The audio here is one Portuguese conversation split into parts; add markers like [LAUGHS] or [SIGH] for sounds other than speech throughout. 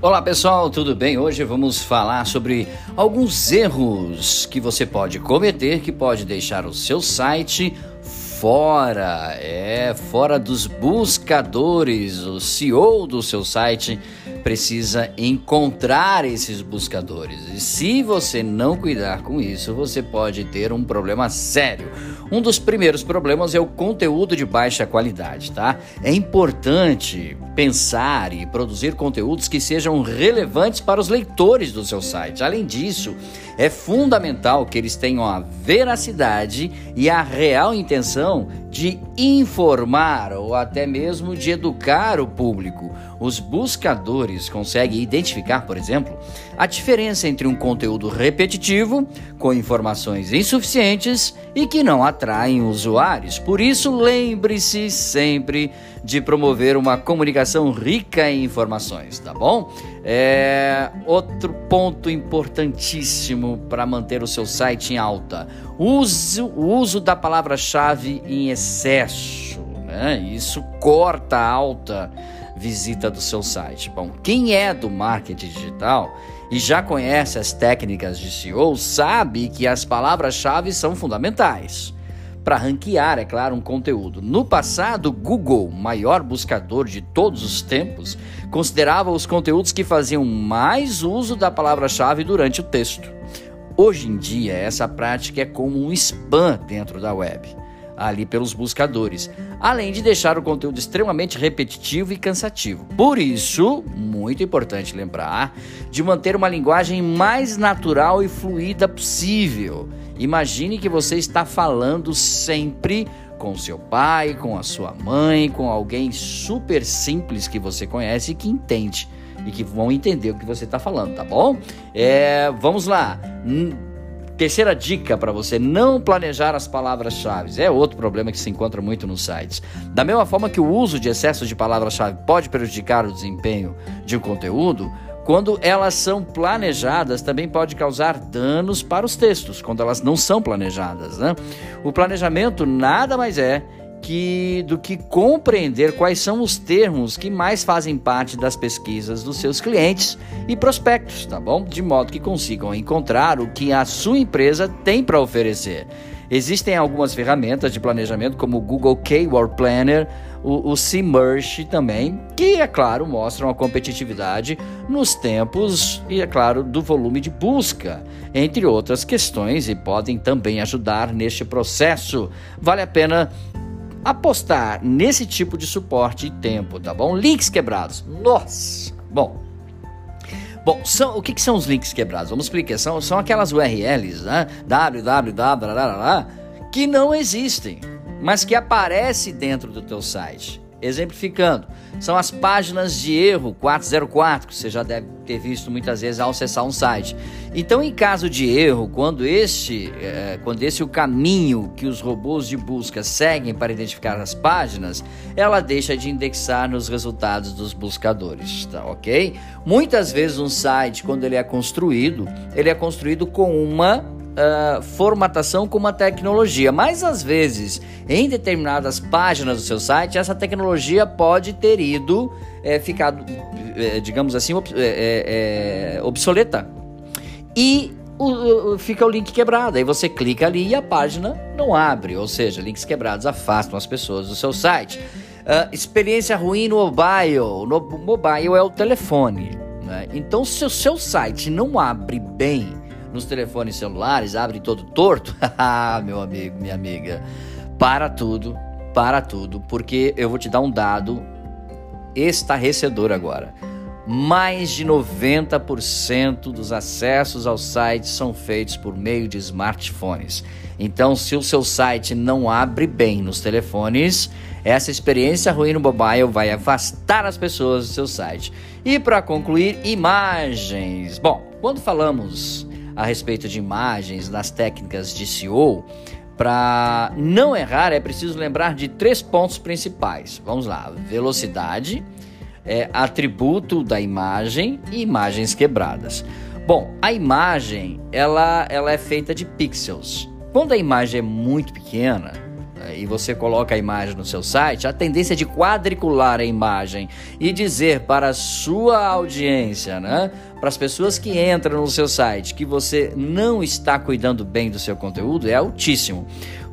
Olá pessoal, tudo bem? Hoje vamos falar sobre alguns erros que você pode cometer que pode deixar o seu site fora, é, fora dos buscadores. O CEO do seu site precisa encontrar esses buscadores. E se você não cuidar com isso, você pode ter um problema sério. Um dos primeiros problemas é o conteúdo de baixa qualidade, tá? É importante pensar e produzir conteúdos que sejam relevantes para os leitores do seu site. Além disso, é fundamental que eles tenham a veracidade e a real intenção de informar ou até mesmo de educar o público. Os buscadores conseguem identificar, por exemplo, a diferença entre um conteúdo repetitivo, com informações insuficientes e que não atraem usuários. Por isso, lembre-se sempre de promover uma comunicação rica em informações, tá bom? É, outro ponto importantíssimo para manter o seu site em alta: use, o uso da palavra-chave em excesso. Né? Isso corta a alta visita do seu site. Bom, quem é do marketing digital e já conhece as técnicas de SEO sabe que as palavras-chave são fundamentais para ranquear, é claro, um conteúdo. No passado, Google, maior buscador de todos os tempos, considerava os conteúdos que faziam mais uso da palavra-chave durante o texto. Hoje em dia, essa prática é como um spam dentro da web ali pelos buscadores, além de deixar o conteúdo extremamente repetitivo e cansativo. Por isso, muito importante lembrar de manter uma linguagem mais natural e fluida possível. Imagine que você está falando sempre com seu pai, com a sua mãe, com alguém super simples que você conhece e que entende e que vão entender o que você está falando, tá bom? É, vamos lá. Terceira dica para você não planejar as palavras-chave. É outro problema que se encontra muito nos sites. Da mesma forma que o uso de excesso de palavras-chave pode prejudicar o desempenho de um conteúdo, quando elas são planejadas, também pode causar danos para os textos, quando elas não são planejadas. Né? O planejamento nada mais é que, do que compreender quais são os termos que mais fazem parte das pesquisas dos seus clientes e prospectos, tá bom? De modo que consigam encontrar o que a sua empresa tem para oferecer. Existem algumas ferramentas de planejamento, como o Google Keyword Planner, o, o Semerge também, que, é claro, mostram a competitividade nos tempos e, é claro, do volume de busca, entre outras questões, e podem também ajudar neste processo. Vale a pena apostar nesse tipo de suporte e tempo, tá bom? Links quebrados. Nossa! Bom. Bom, são, o que, que são os links quebrados? Vamos explicar. São, são aquelas URLs, né? www, que não existem, mas que aparecem dentro do teu site. Exemplificando, são as páginas de erro 404, que você já deve ter visto muitas vezes ao acessar um site. Então, em caso de erro, quando este, é, quando esse é o caminho que os robôs de busca seguem para identificar as páginas, ela deixa de indexar nos resultados dos buscadores, tá ok? Muitas vezes um site, quando ele é construído, ele é construído com uma uh, formatação com uma tecnologia, mas às vezes em determinadas páginas do seu site essa tecnologia pode ter ido é, ficado, é, digamos assim, ob, é, é, obsoleta e o, o, fica o link quebrado. Aí você clica ali e a página não abre, ou seja, links quebrados afastam as pessoas do seu site. Uh, experiência ruim no mobile. No mobile é o telefone. Né? Então, se o seu site não abre bem nos telefones celulares, abre todo torto, [LAUGHS] ah, meu amigo, minha amiga, para tudo, para tudo, porque eu vou te dar um dado estarrecedor agora. Mais de 90% dos acessos aos sites são feitos por meio de smartphones. Então, se o seu site não abre bem nos telefones, essa experiência ruim no mobile vai afastar as pessoas do seu site. E para concluir, imagens. Bom, quando falamos a respeito de imagens, das técnicas de SEO, para não errar é preciso lembrar de três pontos principais. Vamos lá: velocidade, é, atributo da imagem e imagens quebradas. Bom, a imagem ela, ela é feita de pixels. Quando a imagem é muito pequena, e você coloca a imagem no seu site, a tendência é de quadricular a imagem e dizer para a sua audiência, né? Para as pessoas que entram no seu site que você não está cuidando bem do seu conteúdo é altíssimo.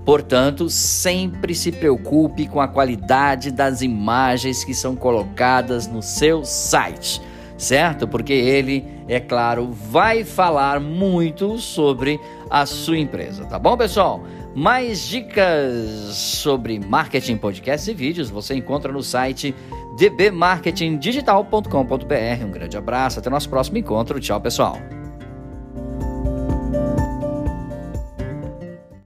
Portanto, sempre se preocupe com a qualidade das imagens que são colocadas no seu site, certo? Porque ele, é claro, vai falar muito sobre a sua empresa, tá bom, pessoal? Mais dicas sobre marketing, podcasts e vídeos você encontra no site dbmarketingdigital.com.br. Um grande abraço, até nosso próximo encontro. Tchau, pessoal.